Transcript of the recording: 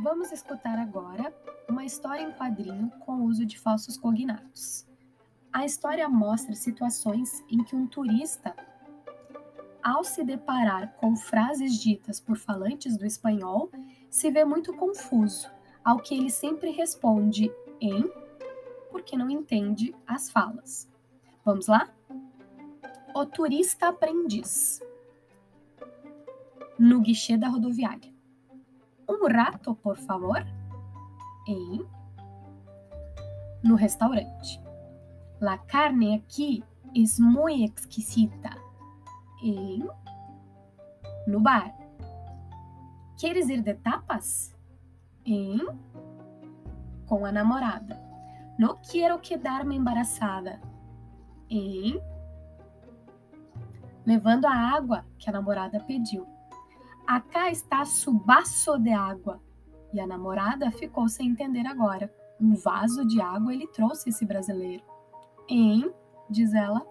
Vamos escutar agora uma história em quadrinho com uso de falsos cognatos. A história mostra situações em que um turista, ao se deparar com frases ditas por falantes do espanhol, se vê muito confuso, ao que ele sempre responde em porque não entende as falas. Vamos lá? O turista aprendiz. No guichê da rodoviária. Um rato, por favor? Em. No restaurante. La carne aqui es muy exquisita. Em. No bar. Queres ir de tapas? Em. Com a namorada. No quero quedar-me embaraçada. Em. Levando a água que a namorada pediu. Acá está subaço de água. E a namorada ficou sem entender agora. Um vaso de água ele trouxe esse brasileiro. Em, diz ela,